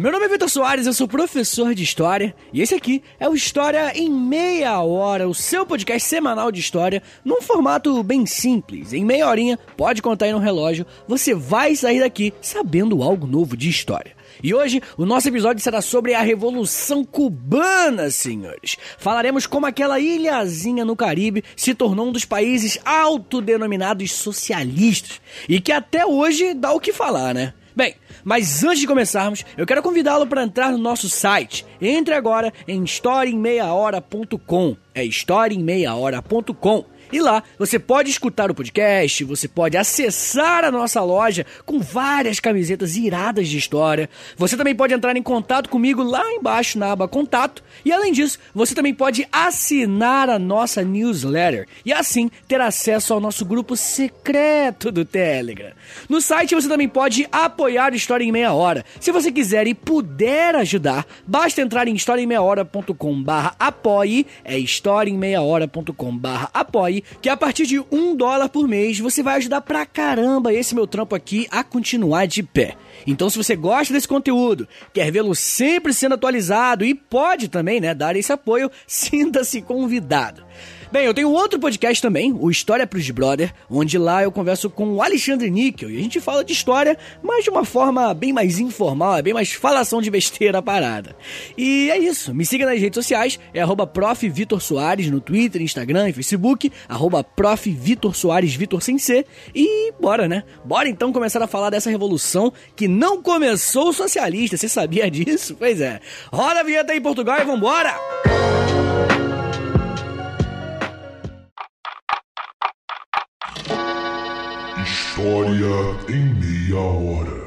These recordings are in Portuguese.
Meu nome é Vitor Soares, eu sou professor de História e esse aqui é o História em Meia Hora, o seu podcast semanal de História, num formato bem simples. Em meia horinha, pode contar aí no relógio, você vai sair daqui sabendo algo novo de História. E hoje o nosso episódio será sobre a Revolução Cubana, senhores. Falaremos como aquela ilhazinha no Caribe se tornou um dos países autodenominados socialistas e que até hoje dá o que falar, né? Bem, mas antes de começarmos, eu quero convidá-lo para entrar no nosso site. Entre agora em historiaemmeiahora.com. É historiaemmeiahora.com. E lá você pode escutar o podcast, você pode acessar a nossa loja com várias camisetas iradas de história. Você também pode entrar em contato comigo lá embaixo na aba Contato. E além disso, você também pode assinar a nossa newsletter e assim ter acesso ao nosso grupo secreto do Telegram. No site você também pode apoiar o História em Meia Hora. Se você quiser e puder ajudar, basta entrar em historiaemmeiahora.com/apoie, é historiaemmeiahora.com/apoie que a partir de um dólar por mês você vai ajudar pra caramba esse meu trampo aqui a continuar de pé. Então, se você gosta desse conteúdo, quer vê-lo sempre sendo atualizado e pode também, né, dar esse apoio, sinta-se convidado. Bem, eu tenho outro podcast também, o História pros Brother, onde lá eu converso com o Alexandre Níquel e a gente fala de história, mas de uma forma bem mais informal, é bem mais falação de besteira parada. E é isso, me siga nas redes sociais, é arroba no Twitter, Instagram e Facebook, arroba Soares, Vitor sem C, e bora, né? Bora então começar a falar dessa revolução que não começou socialista, você sabia disso? Pois é. Roda a vinheta aí Portugal e vambora! História em meia hora.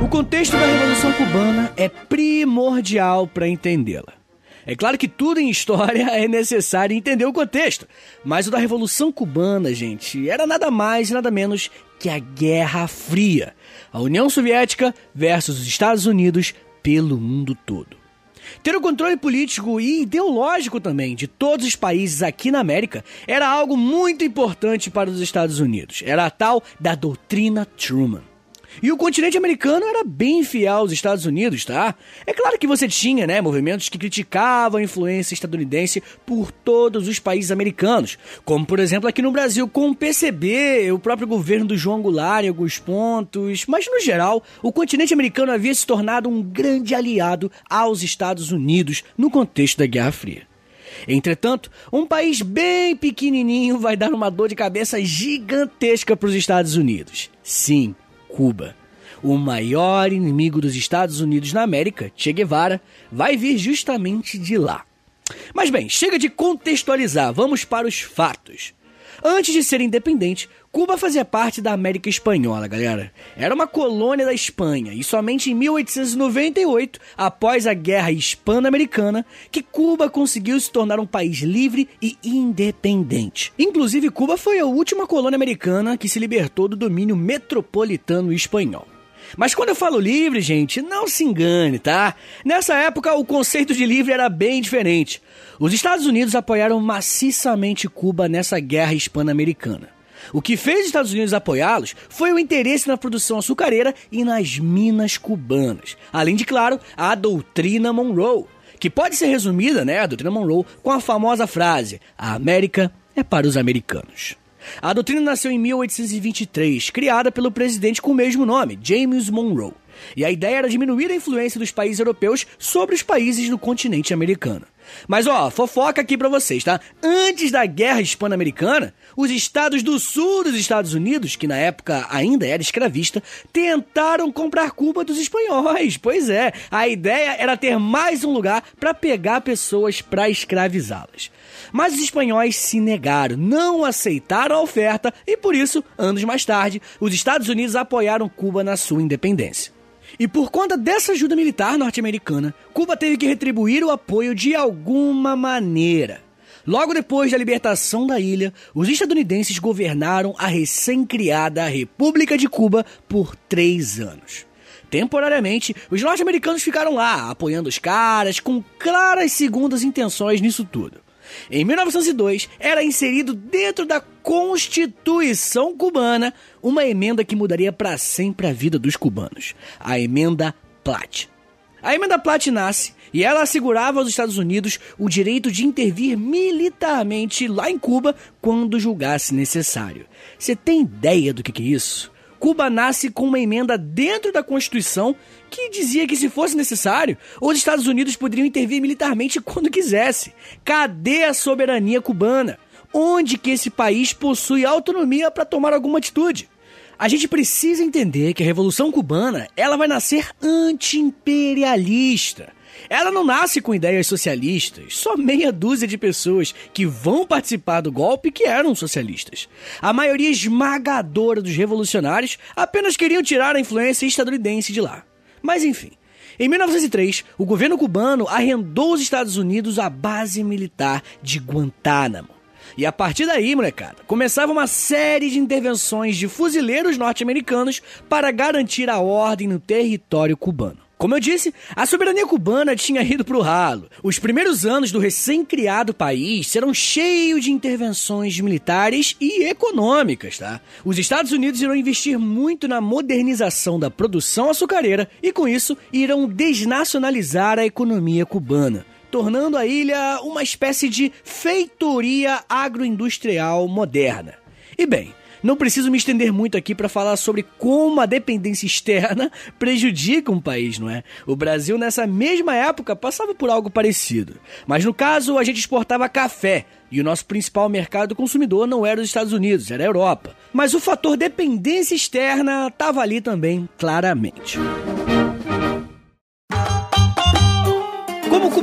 O contexto da Revolução Cubana é primordial para entendê-la. É claro que tudo em história é necessário entender o contexto, mas o da Revolução Cubana, gente, era nada mais e nada menos que a Guerra Fria. A União Soviética versus os Estados Unidos pelo mundo todo. Ter o controle político e ideológico também de todos os países aqui na América era algo muito importante para os Estados Unidos. Era a tal da doutrina Truman. E o continente americano era bem fiel aos Estados Unidos, tá? É claro que você tinha, né, movimentos que criticavam a influência estadunidense por todos os países americanos, como por exemplo aqui no Brasil com o PCB, o próprio governo do João Goulart em alguns pontos, mas no geral, o continente americano havia se tornado um grande aliado aos Estados Unidos no contexto da Guerra Fria. Entretanto, um país bem pequenininho vai dar uma dor de cabeça gigantesca para os Estados Unidos. Sim, Cuba. O maior inimigo dos Estados Unidos na América, Che Guevara, vai vir justamente de lá. Mas bem, chega de contextualizar, vamos para os fatos. Antes de ser independente, Cuba fazia parte da América Espanhola, galera. Era uma colônia da Espanha e somente em 1898, após a Guerra Hispano-Americana, que Cuba conseguiu se tornar um país livre e independente. Inclusive, Cuba foi a última colônia americana que se libertou do domínio metropolitano espanhol. Mas quando eu falo livre, gente, não se engane, tá? Nessa época, o conceito de livre era bem diferente. Os Estados Unidos apoiaram maciçamente Cuba nessa guerra hispano-americana. O que fez os Estados Unidos apoiá-los foi o interesse na produção açucareira e nas minas cubanas. Além de, claro, a doutrina Monroe, que pode ser resumida, né, a doutrina Monroe, com a famosa frase: a América é para os americanos. A doutrina nasceu em 1823, criada pelo presidente com o mesmo nome, James Monroe. E a ideia era diminuir a influência dos países europeus sobre os países do continente americano. Mas ó, fofoca aqui pra vocês, tá? Antes da Guerra Hispano-Americana, os estados do sul dos Estados Unidos, que na época ainda era escravista, tentaram comprar Cuba dos espanhóis. Pois é, a ideia era ter mais um lugar para pegar pessoas para escravizá-las. Mas os espanhóis se negaram, não aceitaram a oferta e por isso, anos mais tarde, os Estados Unidos apoiaram Cuba na sua independência. E por conta dessa ajuda militar norte-americana, Cuba teve que retribuir o apoio de alguma maneira. Logo depois da libertação da ilha, os estadunidenses governaram a recém-criada República de Cuba por três anos. Temporariamente, os norte-americanos ficaram lá, apoiando os caras, com claras segundas intenções nisso tudo. Em 1902, era inserido dentro da Constituição cubana uma emenda que mudaria para sempre a vida dos cubanos, a emenda Platt. A emenda Platt nasce e ela assegurava aos Estados Unidos o direito de intervir militarmente lá em Cuba quando julgasse necessário. Você tem ideia do que, que é isso? Cuba nasce com uma emenda dentro da Constituição que dizia que, se fosse necessário, os Estados Unidos poderiam intervir militarmente quando quisesse. Cadê a soberania cubana? Onde que esse país possui autonomia para tomar alguma atitude? A gente precisa entender que a Revolução Cubana ela vai nascer anti-imperialista. Ela não nasce com ideias socialistas, só meia dúzia de pessoas que vão participar do golpe que eram socialistas. A maioria esmagadora dos revolucionários apenas queriam tirar a influência estadunidense de lá. Mas enfim, em 1903, o governo cubano arrendou aos Estados Unidos a base militar de Guantánamo. E a partir daí, molecada, começava uma série de intervenções de fuzileiros norte-americanos para garantir a ordem no território cubano. Como eu disse, a soberania cubana tinha ido pro ralo. Os primeiros anos do recém-criado país serão cheios de intervenções militares e econômicas, tá? Os Estados Unidos irão investir muito na modernização da produção açucareira e, com isso, irão desnacionalizar a economia cubana tornando a ilha uma espécie de feitoria agroindustrial moderna. E bem, não preciso me estender muito aqui para falar sobre como a dependência externa prejudica um país, não é? O Brasil, nessa mesma época, passava por algo parecido. Mas no caso, a gente exportava café. E o nosso principal mercado consumidor não era os Estados Unidos, era a Europa. Mas o fator dependência externa estava ali também, claramente.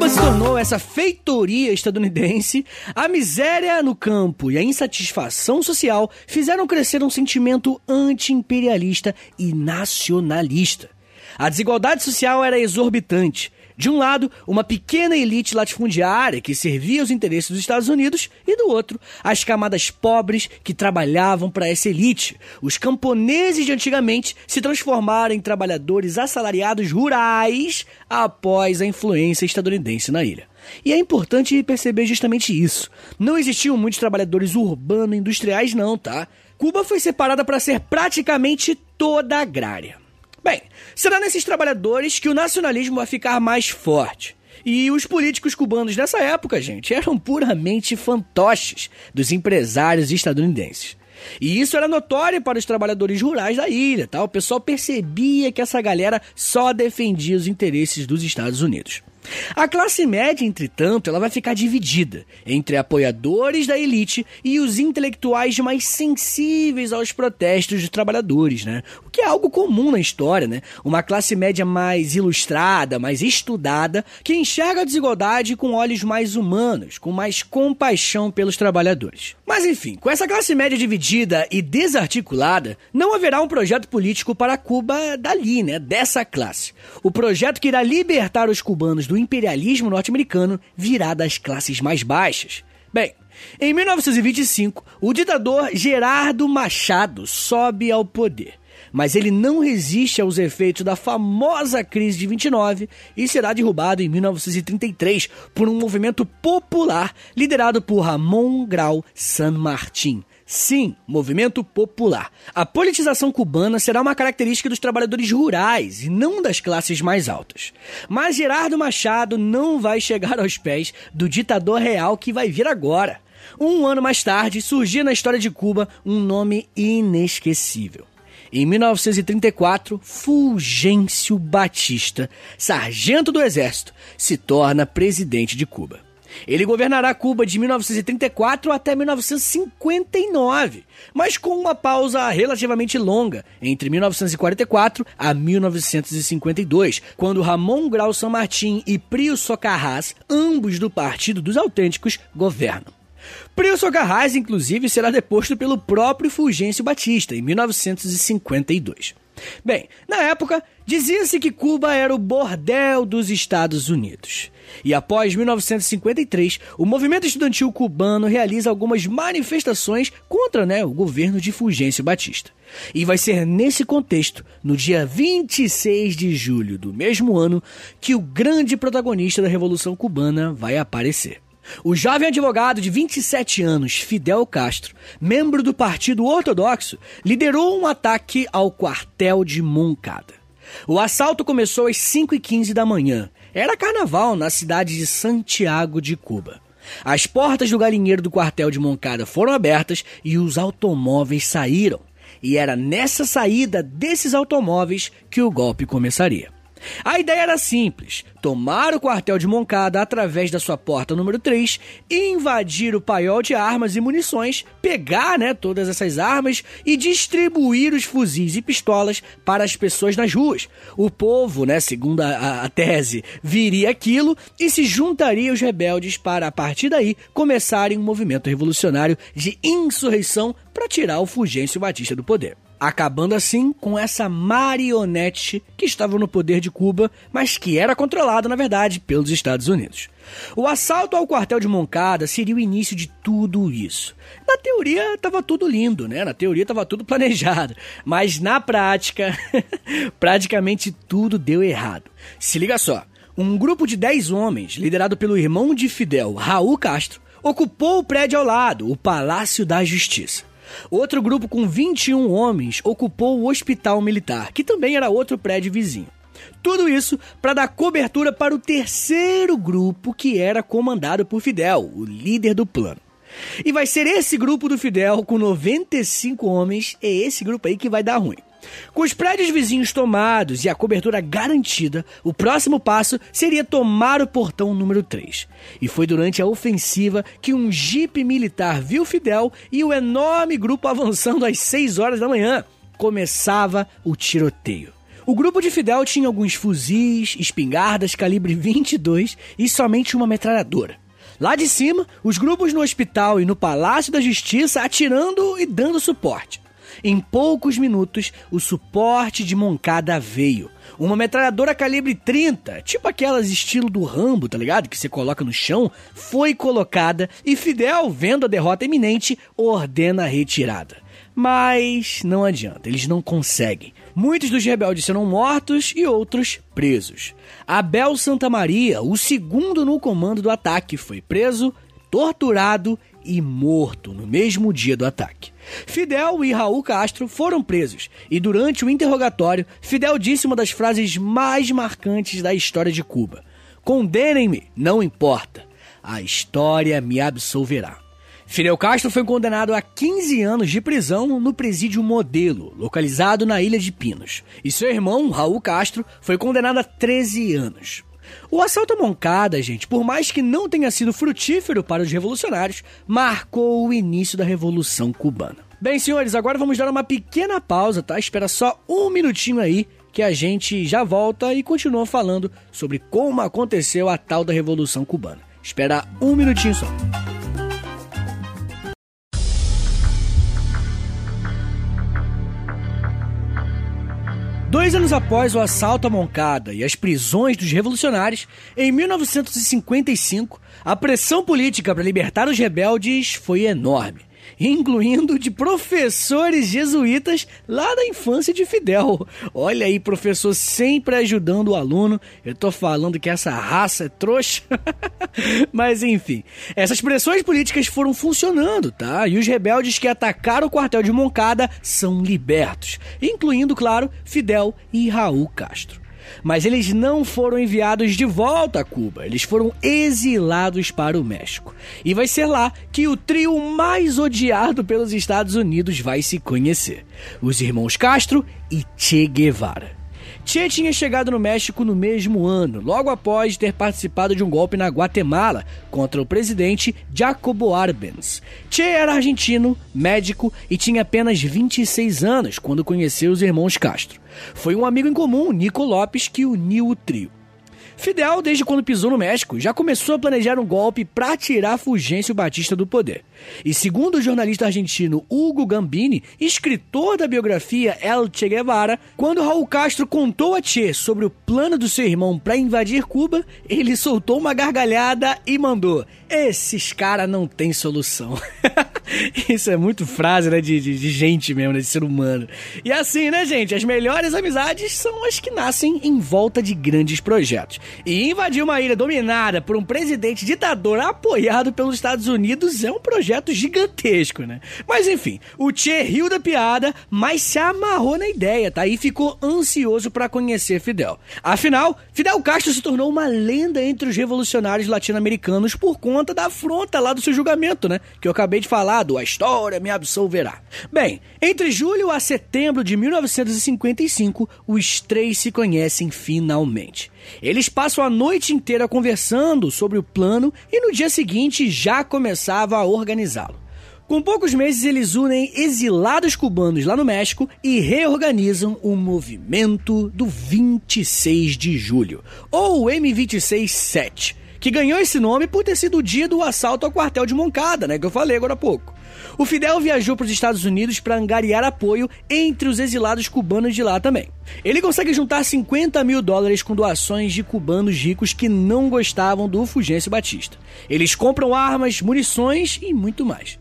Cuba se tornou essa feitoria estadunidense, a miséria no campo e a insatisfação social fizeram crescer um sentimento anti-imperialista e nacionalista. A desigualdade social era exorbitante de um lado, uma pequena elite latifundiária que servia os interesses dos Estados Unidos, e do outro, as camadas pobres que trabalhavam para essa elite. Os camponeses de antigamente se transformaram em trabalhadores assalariados rurais após a influência estadunidense na ilha. E é importante perceber justamente isso. Não existiam muitos trabalhadores urbano-industriais, não, tá? Cuba foi separada para ser praticamente toda agrária. Bem, será nesses trabalhadores que o nacionalismo vai ficar mais forte. E os políticos cubanos nessa época, gente, eram puramente fantoches dos empresários estadunidenses. E isso era notório para os trabalhadores rurais da ilha, tá? O pessoal percebia que essa galera só defendia os interesses dos Estados Unidos. A classe média, entretanto, ela vai ficar dividida entre apoiadores da elite e os intelectuais mais sensíveis aos protestos dos trabalhadores, né? O que é algo comum na história, né? Uma classe média mais ilustrada, mais estudada, que enxerga a desigualdade com olhos mais humanos, com mais compaixão pelos trabalhadores. Mas enfim, com essa classe média dividida e desarticulada, não haverá um projeto político para Cuba dali, né? Dessa classe. O projeto que irá libertar os cubanos do imperialismo norte-americano virá das classes mais baixas. Bem, em 1925, o ditador Gerardo Machado sobe ao poder, mas ele não resiste aos efeitos da famosa crise de 29 e será derrubado em 1933 por um movimento popular liderado por Ramon Grau San Martín, Sim, movimento popular. A politização cubana será uma característica dos trabalhadores rurais e não das classes mais altas. Mas Gerardo Machado não vai chegar aos pés do ditador real que vai vir agora. Um ano mais tarde, surgia na história de Cuba um nome inesquecível. Em 1934, Fulgêncio Batista, sargento do Exército, se torna presidente de Cuba. Ele governará Cuba de 1934 até 1959, mas com uma pausa relativamente longa entre 1944 a 1952, quando Ramon Grau San Martín e Prio Socarrás, ambos do Partido dos Autênticos, governam. Prio Socarrás, inclusive, será deposto pelo próprio Fulgêncio Batista em 1952. Bem, na época, dizia-se que Cuba era o bordel dos Estados Unidos. E após 1953, o movimento estudantil cubano realiza algumas manifestações contra né, o governo de Fulgêncio Batista. E vai ser nesse contexto, no dia 26 de julho do mesmo ano, que o grande protagonista da Revolução Cubana vai aparecer. O jovem advogado de 27 anos, Fidel Castro, membro do Partido Ortodoxo, liderou um ataque ao quartel de Moncada. O assalto começou às 5h15 da manhã. Era carnaval na cidade de Santiago de Cuba. As portas do galinheiro do quartel de Moncada foram abertas e os automóveis saíram. E era nessa saída desses automóveis que o golpe começaria. A ideia era simples: tomar o quartel de Moncada através da sua porta número 3, invadir o paiol de armas e munições, pegar né, todas essas armas e distribuir os fuzis e pistolas para as pessoas nas ruas. O povo, né, segundo a, a tese, viria aquilo e se juntaria aos rebeldes para, a partir daí, começarem um movimento revolucionário de insurreição para tirar o Fulgêncio Batista do poder acabando assim com essa marionete que estava no poder de Cuba, mas que era controlada, na verdade, pelos Estados Unidos. O assalto ao quartel de Moncada seria o início de tudo isso. Na teoria estava tudo lindo, né? Na teoria estava tudo planejado, mas na prática, praticamente tudo deu errado. Se liga só, um grupo de 10 homens, liderado pelo irmão de Fidel, Raul Castro, ocupou o prédio ao lado, o Palácio da Justiça. Outro grupo com 21 homens ocupou o Hospital Militar, que também era outro prédio vizinho. Tudo isso para dar cobertura para o terceiro grupo que era comandado por Fidel, o líder do plano. E vai ser esse grupo do Fidel com 95 homens, é esse grupo aí que vai dar ruim. Com os prédios vizinhos tomados e a cobertura garantida, o próximo passo seria tomar o portão número 3. E foi durante a ofensiva que um jipe militar viu Fidel e o enorme grupo avançando às 6 horas da manhã. Começava o tiroteio. O grupo de Fidel tinha alguns fuzis, espingardas calibre 22 e somente uma metralhadora. Lá de cima, os grupos no hospital e no Palácio da Justiça atirando e dando suporte. Em poucos minutos, o suporte de Moncada veio. Uma metralhadora calibre 30, tipo aquelas estilo do Rambo, tá ligado? Que você coloca no chão, foi colocada e Fidel, vendo a derrota iminente, ordena a retirada. Mas não adianta, eles não conseguem. Muitos dos rebeldes serão mortos e outros presos. Abel Santa Maria, o segundo no comando do ataque, foi preso, torturado e morto no mesmo dia do ataque. Fidel e Raul Castro foram presos e durante o interrogatório, Fidel disse uma das frases mais marcantes da história de Cuba: Condenem-me, não importa, a história me absolverá. Fidel Castro foi condenado a 15 anos de prisão no presídio Modelo, localizado na Ilha de Pinos, e seu irmão, Raul Castro, foi condenado a 13 anos. O assalto à Moncada, gente, por mais que não tenha sido frutífero para os revolucionários, marcou o início da Revolução Cubana. Bem, senhores, agora vamos dar uma pequena pausa, tá? Espera só um minutinho aí que a gente já volta e continua falando sobre como aconteceu a tal da Revolução Cubana. Espera um minutinho só. Dois anos após o assalto à Moncada e as prisões dos revolucionários, em 1955, a pressão política para libertar os rebeldes foi enorme incluindo de professores jesuítas lá da infância de Fidel. Olha aí, professor sempre ajudando o aluno. Eu tô falando que essa raça é trouxa. Mas enfim, essas pressões políticas foram funcionando, tá? E os rebeldes que atacaram o quartel de Moncada são libertos, incluindo, claro, Fidel e Raul Castro. Mas eles não foram enviados de volta a Cuba, eles foram exilados para o México. E vai ser lá que o trio mais odiado pelos Estados Unidos vai se conhecer: os irmãos Castro e Che Guevara. Che tinha chegado no México no mesmo ano, logo após ter participado de um golpe na Guatemala contra o presidente Jacobo Arbenz. Che era argentino, médico e tinha apenas 26 anos quando conheceu os irmãos Castro. Foi um amigo em comum, Nico Lopes, que uniu o trio. Fidel, desde quando pisou no México, já começou a planejar um golpe para tirar Fulgêncio Batista do poder. E segundo o jornalista argentino Hugo Gambini, escritor da biografia El Che Guevara, quando Raul Castro contou a Che sobre o plano do seu irmão para invadir Cuba, ele soltou uma gargalhada e mandou: Esses caras não têm solução. Isso é muito frase, né, de, de, de gente mesmo, né, de ser humano. E assim, né, gente, as melhores amizades são as que nascem em volta de grandes projetos. E invadir uma ilha dominada por um presidente ditador apoiado pelos Estados Unidos é um projeto gigantesco, né? Mas enfim, o Che riu da piada, mas se amarrou na ideia, tá? E ficou ansioso para conhecer Fidel. Afinal, Fidel Castro se tornou uma lenda entre os revolucionários latino-americanos por conta da afronta lá do seu julgamento, né? Que eu acabei de falar do A História Me Absolverá. Bem, entre julho a setembro de 1955, os três se conhecem finalmente. Eles passam a noite inteira conversando sobre o plano e no dia seguinte já começava a organizá-lo. Com poucos meses, eles unem exilados cubanos lá no México e reorganizam o movimento do 26 de julho, ou M26-7, que ganhou esse nome por ter sido o dia do assalto ao quartel de Moncada, né, que eu falei agora há pouco. O Fidel viajou para os Estados Unidos para angariar apoio entre os exilados cubanos de lá também. Ele consegue juntar 50 mil dólares com doações de cubanos ricos que não gostavam do Fulgêncio Batista. Eles compram armas, munições e muito mais.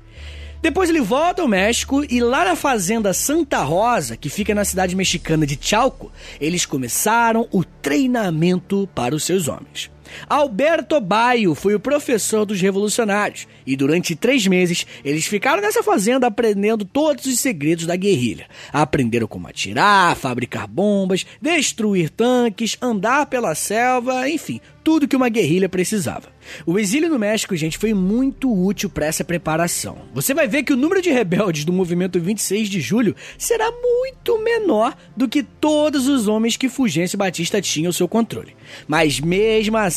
Depois ele volta ao México e lá na fazenda Santa Rosa, que fica na cidade mexicana de Chalco, eles começaram o treinamento para os seus homens. Alberto Baio foi o professor dos revolucionários e durante três meses eles ficaram nessa fazenda aprendendo todos os segredos da guerrilha. Aprenderam como atirar, fabricar bombas, destruir tanques, andar pela selva, enfim, tudo que uma guerrilha precisava. O exílio no México, gente, foi muito útil para essa preparação. Você vai ver que o número de rebeldes do movimento 26 de julho será muito menor do que todos os homens que Fulgêncio Batista tinha ao seu controle. Mas mesmo assim,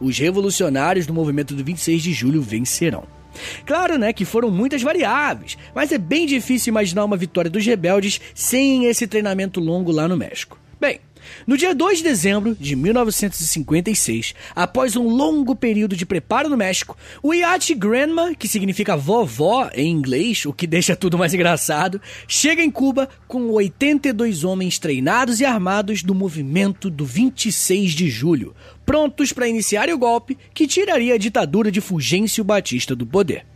os revolucionários do movimento do 26 de julho vencerão. Claro, né, que foram muitas variáveis, mas é bem difícil imaginar uma vitória dos rebeldes sem esse treinamento longo lá no México. Bem, no dia 2 de dezembro de 1956, após um longo período de preparo no México, o iate Grandma, que significa vovó em inglês, o que deixa tudo mais engraçado, chega em Cuba com 82 homens treinados e armados do movimento do 26 de julho, prontos para iniciar o golpe que tiraria a ditadura de Fulgêncio Batista do poder.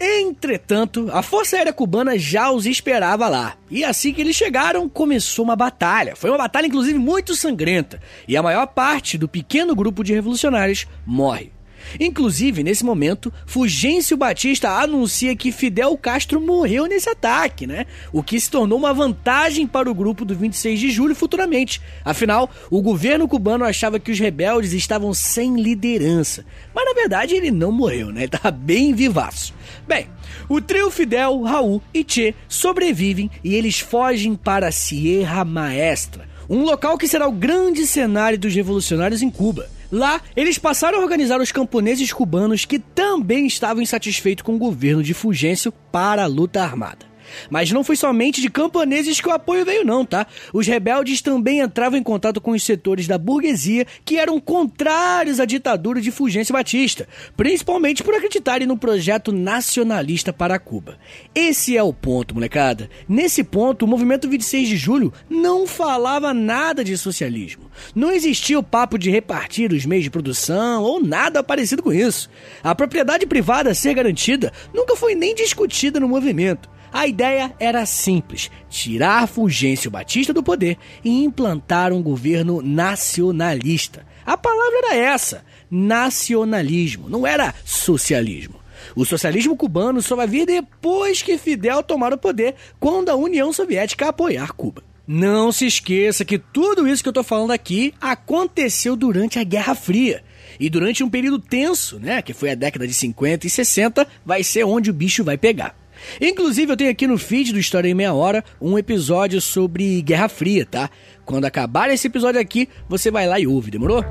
Entretanto, a Força Aérea Cubana já os esperava lá. E assim que eles chegaram, começou uma batalha. Foi uma batalha, inclusive, muito sangrenta. E a maior parte do pequeno grupo de revolucionários morre. Inclusive, nesse momento, Fulgêncio Batista anuncia que Fidel Castro morreu nesse ataque, né? O que se tornou uma vantagem para o grupo do 26 de julho futuramente. Afinal, o governo cubano achava que os rebeldes estavam sem liderança. Mas na verdade ele não morreu, né? Ele estava bem vivaço. Bem, o trio Fidel, Raul e Che sobrevivem e eles fogem para Sierra Maestra, um local que será o grande cenário dos revolucionários em Cuba. Lá, eles passaram a organizar os camponeses cubanos que também estavam insatisfeitos com o governo de Fulgêncio para a luta armada. Mas não foi somente de camponeses que o apoio veio, não, tá? Os rebeldes também entravam em contato com os setores da burguesia que eram contrários à ditadura de Fulgêncio Batista, principalmente por acreditarem no projeto nacionalista para Cuba. Esse é o ponto, molecada. Nesse ponto, o movimento 26 de julho não falava nada de socialismo. Não existia o papo de repartir os meios de produção ou nada parecido com isso. A propriedade privada ser garantida nunca foi nem discutida no movimento. A ideia era simples: tirar Fulgêncio Batista do poder e implantar um governo nacionalista. A palavra era essa: nacionalismo, não era socialismo. O socialismo cubano só vai vir depois que Fidel tomar o poder, quando a União Soviética apoiar Cuba. Não se esqueça que tudo isso que eu estou falando aqui aconteceu durante a Guerra Fria. E durante um período tenso, né, que foi a década de 50 e 60, vai ser onde o bicho vai pegar. Inclusive, eu tenho aqui no feed do História em Meia Hora um episódio sobre Guerra Fria, tá? Quando acabar esse episódio aqui, você vai lá e ouve, demorou?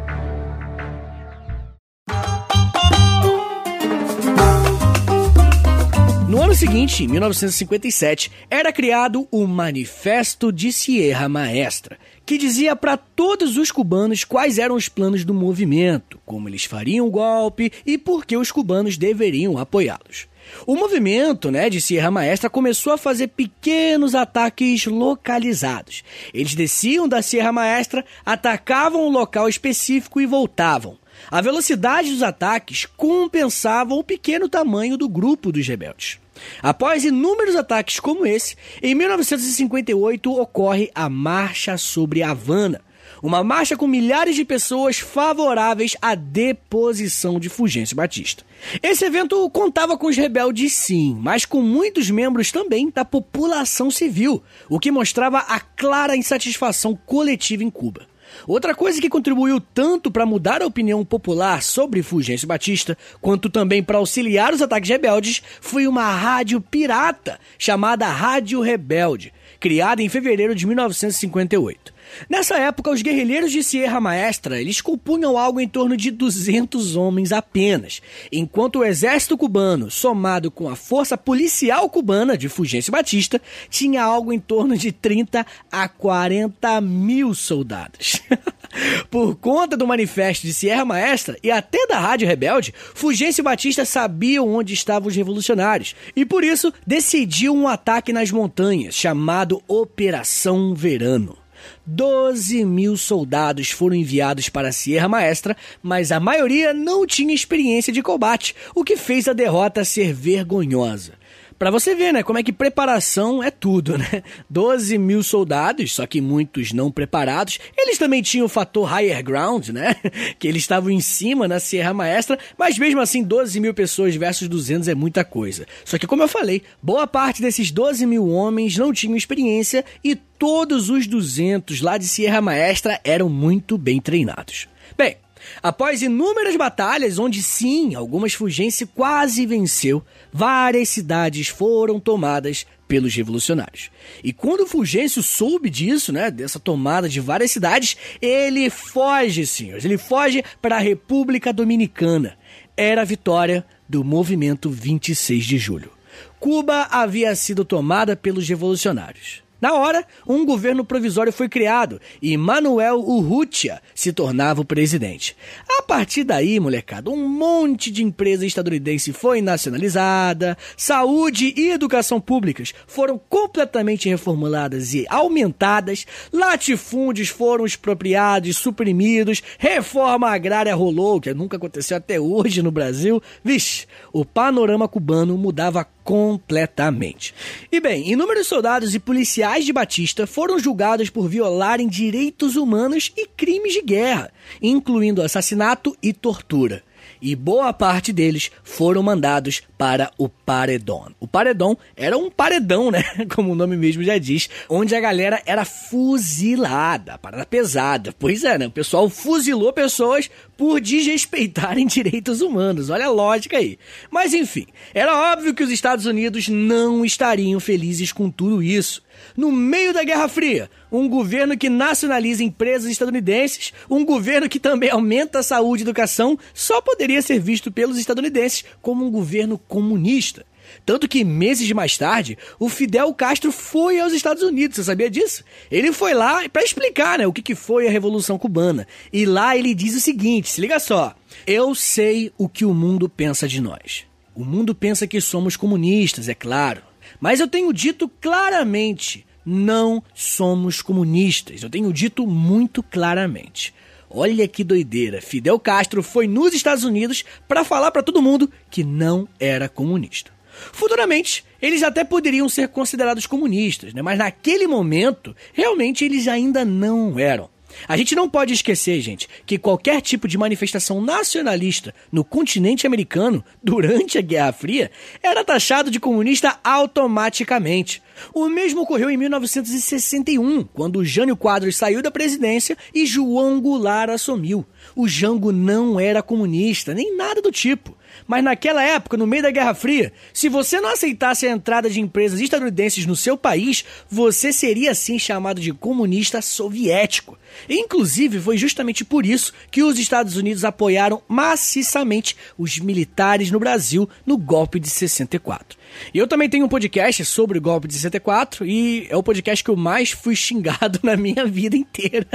No ano seguinte, em 1957, era criado o Manifesto de Sierra Maestra, que dizia para todos os cubanos quais eram os planos do movimento, como eles fariam o golpe e por que os cubanos deveriam apoiá-los. O movimento né, de Sierra Maestra começou a fazer pequenos ataques localizados. Eles desciam da Sierra Maestra, atacavam um local específico e voltavam. A velocidade dos ataques compensava o pequeno tamanho do grupo dos rebeldes. Após inúmeros ataques como esse, em 1958 ocorre a Marcha sobre Havana, uma marcha com milhares de pessoas favoráveis à deposição de Fulgêncio Batista. Esse evento contava com os rebeldes, sim, mas com muitos membros também da população civil, o que mostrava a clara insatisfação coletiva em Cuba. Outra coisa que contribuiu tanto para mudar a opinião popular sobre Fulgêncio Batista, quanto também para auxiliar os ataques rebeldes, foi uma rádio pirata chamada Rádio Rebelde, criada em fevereiro de 1958. Nessa época, os guerrilheiros de Sierra Maestra eles compunham algo em torno de 200 homens apenas, enquanto o exército cubano, somado com a força policial cubana de Fulgêncio Batista, tinha algo em torno de 30 a 40 mil soldados. Por conta do manifesto de Sierra Maestra e até da Rádio Rebelde, Fulgêncio Batista sabia onde estavam os revolucionários e por isso decidiu um ataque nas montanhas chamado Operação Verano. 12 mil soldados foram enviados para a Sierra Maestra, mas a maioria não tinha experiência de combate, o que fez a derrota ser vergonhosa. Para você ver, né, como é que preparação é tudo, né? 12 mil soldados, só que muitos não preparados. Eles também tinham o fator higher ground, né? Que eles estavam em cima na Sierra Maestra, mas mesmo assim, 12 mil pessoas versus 200 é muita coisa. Só que, como eu falei, boa parte desses 12 mil homens não tinham experiência e todos os 200 lá de Sierra Maestra eram muito bem treinados. Bem, Após inúmeras batalhas, onde sim, algumas Fulgêncio quase venceu, várias cidades foram tomadas pelos revolucionários. E quando Fulgêncio soube disso, né, dessa tomada de várias cidades, ele foge, senhores, ele foge para a República Dominicana. Era a vitória do movimento 26 de julho. Cuba havia sido tomada pelos revolucionários. Na hora, um governo provisório foi criado e Manuel Urrutia se tornava o presidente. A partir daí, molecada, um monte de empresa estadunidense foi nacionalizada, saúde e educação públicas foram completamente reformuladas e aumentadas, latifúndios foram expropriados suprimidos, reforma agrária rolou, que nunca aconteceu até hoje no Brasil. Vixe, o panorama cubano mudava completamente. E bem, inúmeros soldados e policiais de Batista foram julgados por violarem direitos humanos e crimes de guerra, incluindo assassinato e tortura e boa parte deles foram mandados para o paredão. O paredão era um paredão, né? Como o nome mesmo já diz, onde a galera era fuzilada, parada pesada. Pois é, né? O pessoal fuzilou pessoas por desrespeitarem direitos humanos. Olha a lógica aí. Mas enfim, era óbvio que os Estados Unidos não estariam felizes com tudo isso. No meio da Guerra Fria, um governo que nacionaliza empresas estadunidenses, um governo que também aumenta a saúde e educação, só poderia ser visto pelos estadunidenses como um governo comunista. Tanto que meses mais tarde, o Fidel Castro foi aos Estados Unidos, você sabia disso? Ele foi lá para explicar né, o que, que foi a Revolução Cubana. E lá ele diz o seguinte: se liga só. Eu sei o que o mundo pensa de nós. O mundo pensa que somos comunistas, é claro. Mas eu tenho dito claramente: não somos comunistas. Eu tenho dito muito claramente. Olha que doideira. Fidel Castro foi nos Estados Unidos para falar para todo mundo que não era comunista. Futuramente, eles até poderiam ser considerados comunistas, né? mas naquele momento, realmente eles ainda não eram. A gente não pode esquecer, gente, que qualquer tipo de manifestação nacionalista no continente americano durante a Guerra Fria era taxado de comunista automaticamente. O mesmo ocorreu em 1961, quando Jânio Quadros saiu da presidência e João Goulart assumiu. O Jango não era comunista, nem nada do tipo. Mas naquela época, no meio da Guerra Fria, se você não aceitasse a entrada de empresas estadunidenses no seu país, você seria assim chamado de comunista soviético. E, inclusive, foi justamente por isso que os Estados Unidos apoiaram maciçamente os militares no Brasil no golpe de 64. E eu também tenho um podcast sobre o golpe de 64 e é o podcast que eu mais fui xingado na minha vida inteira.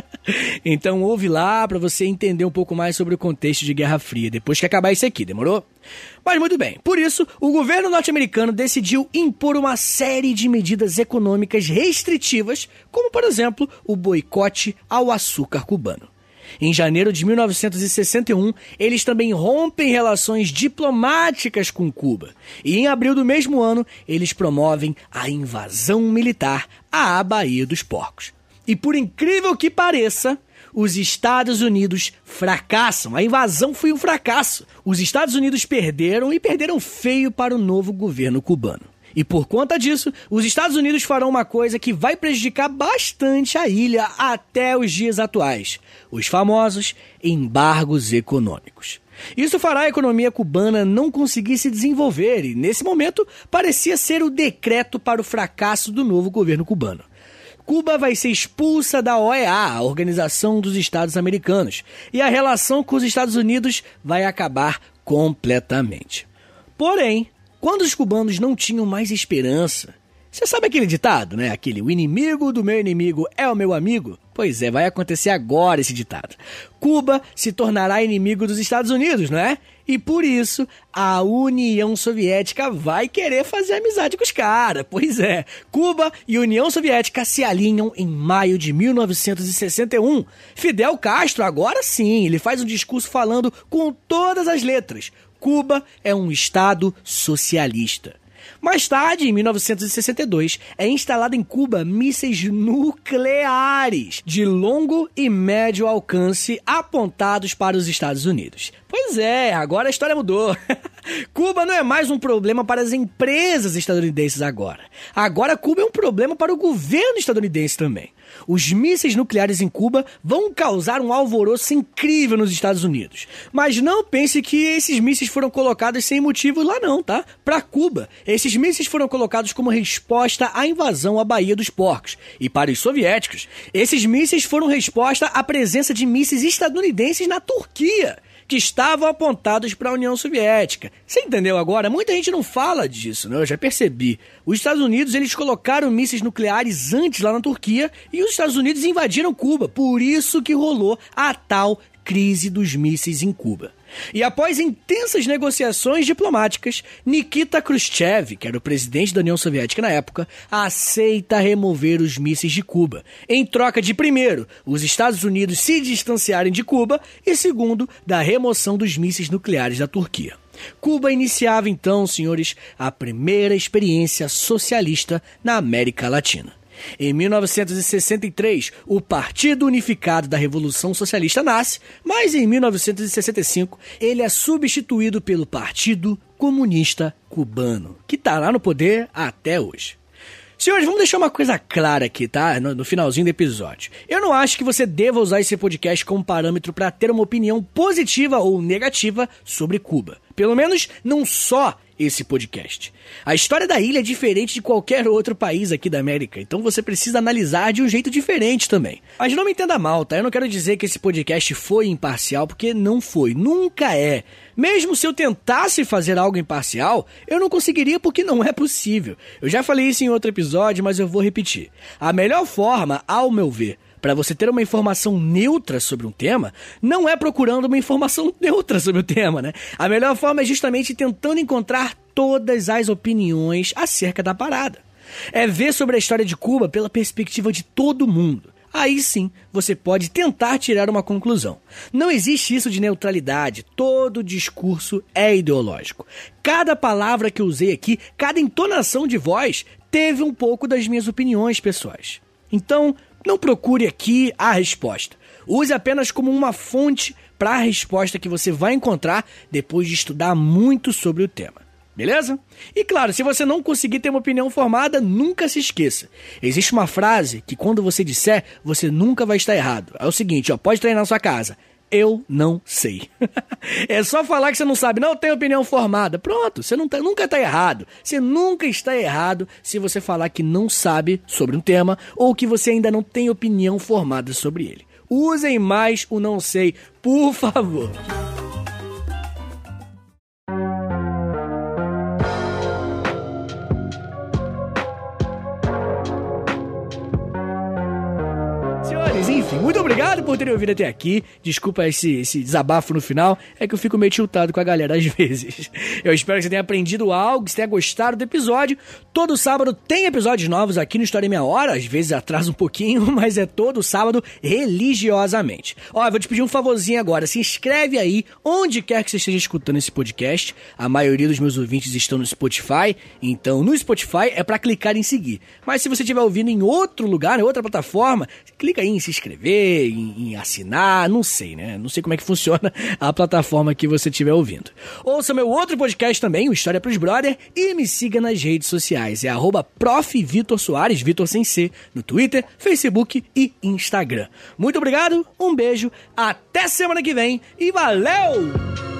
Então ouve lá para você entender um pouco mais sobre o contexto de Guerra Fria depois que acabar isso aqui, demorou? Mas muito bem, por isso, o governo norte-americano decidiu impor uma série de medidas econômicas restritivas, como por exemplo o boicote ao açúcar cubano. Em janeiro de 1961, eles também rompem relações diplomáticas com Cuba. E em abril do mesmo ano, eles promovem a invasão militar à Baía dos Porcos. E por incrível que pareça, os Estados Unidos fracassam. A invasão foi um fracasso. Os Estados Unidos perderam e perderam feio para o novo governo cubano. E por conta disso, os Estados Unidos farão uma coisa que vai prejudicar bastante a ilha até os dias atuais: os famosos embargos econômicos. Isso fará a economia cubana não conseguir se desenvolver e, nesse momento, parecia ser o decreto para o fracasso do novo governo cubano. Cuba vai ser expulsa da OEA, a Organização dos Estados Americanos, e a relação com os Estados Unidos vai acabar completamente. Porém, quando os cubanos não tinham mais esperança, você sabe aquele ditado, né? Aquele o inimigo do meu inimigo é o meu amigo? Pois é, vai acontecer agora esse ditado. Cuba se tornará inimigo dos Estados Unidos, não é? E por isso a União Soviética vai querer fazer amizade com os caras. Pois é, Cuba e União Soviética se alinham em maio de 1961. Fidel Castro, agora sim, ele faz um discurso falando com todas as letras. Cuba é um Estado socialista. Mais tarde, em 1962, é instalado em Cuba mísseis nucleares de longo e médio alcance apontados para os Estados Unidos. Pois é, agora a história mudou. Cuba não é mais um problema para as empresas estadunidenses agora. Agora Cuba é um problema para o governo estadunidense também. Os mísseis nucleares em Cuba vão causar um alvoroço incrível nos Estados Unidos. Mas não pense que esses mísseis foram colocados sem motivo lá não, tá? Para Cuba, esses mísseis foram colocados como resposta à invasão à Baía dos Porcos. E para os soviéticos, esses mísseis foram resposta à presença de mísseis estadunidenses na Turquia que estavam apontados para a União Soviética. Você entendeu agora? Muita gente não fala disso, né? Eu já percebi. Os Estados Unidos, eles colocaram mísseis nucleares antes lá na Turquia e os Estados Unidos invadiram Cuba. Por isso que rolou a tal crise dos mísseis em Cuba. E após intensas negociações diplomáticas, Nikita Khrushchev, que era o presidente da União Soviética na época, aceita remover os mísseis de Cuba, em troca de, primeiro, os Estados Unidos se distanciarem de Cuba e, segundo, da remoção dos mísseis nucleares da Turquia. Cuba iniciava então, senhores, a primeira experiência socialista na América Latina. Em 1963, o Partido Unificado da Revolução Socialista nasce, mas em 1965 ele é substituído pelo Partido Comunista Cubano, que está lá no poder até hoje. Senhores, vamos deixar uma coisa clara aqui, tá? No, no, finalzinho do episódio. Eu não acho que você deva usar esse podcast como parâmetro para ter uma opinião positiva ou negativa sobre Cuba. Pelo menos não só esse podcast. A história da ilha é diferente de qualquer outro país aqui da América, então você precisa analisar de um jeito diferente também. Mas não me entenda mal, tá? Eu não quero dizer que esse podcast foi imparcial, porque não foi, nunca é. Mesmo se eu tentasse fazer algo imparcial, eu não conseguiria porque não é possível. Eu já falei isso em outro episódio, mas eu vou repetir. A melhor forma, ao meu ver, para você ter uma informação neutra sobre um tema, não é procurando uma informação neutra sobre o tema, né? A melhor forma é justamente tentando encontrar todas as opiniões acerca da parada. É ver sobre a história de Cuba pela perspectiva de todo mundo. Aí sim você pode tentar tirar uma conclusão. Não existe isso de neutralidade, todo discurso é ideológico. Cada palavra que eu usei aqui, cada entonação de voz, teve um pouco das minhas opiniões pessoais. Então, não procure aqui a resposta. Use apenas como uma fonte para a resposta que você vai encontrar depois de estudar muito sobre o tema. Beleza? E claro, se você não conseguir ter uma opinião formada, nunca se esqueça. Existe uma frase que quando você disser, você nunca vai estar errado. É o seguinte, ó, pode treinar na sua casa eu não sei. é só falar que você não sabe, não tem opinião formada. Pronto, você não tá, nunca está errado. Você nunca está errado se você falar que não sabe sobre um tema ou que você ainda não tem opinião formada sobre ele. Usem mais o não sei, por favor. Senhores, enfim, muito obrigado obrigado por terem ouvido até aqui. Desculpa esse, esse desabafo no final, é que eu fico meio tiltado com a galera às vezes. Eu espero que você tenha aprendido algo, que você tenha gostado do episódio. Todo sábado tem episódios novos aqui no História em Meia Hora, às vezes atrasa um pouquinho, mas é todo sábado religiosamente. Ó, eu vou te pedir um favorzinho agora, se inscreve aí, onde quer que você esteja escutando esse podcast. A maioria dos meus ouvintes estão no Spotify, então no Spotify é para clicar em seguir. Mas se você estiver ouvindo em outro lugar, em outra plataforma, clica aí em se inscrever, em, em assinar, não sei, né? Não sei como é que funciona a plataforma que você estiver ouvindo. Ouça meu outro podcast também, o História pros Brother, e me siga nas redes sociais. É arroba Soares, Vitor sem C, no Twitter, Facebook e Instagram. Muito obrigado, um beijo, até semana que vem e valeu!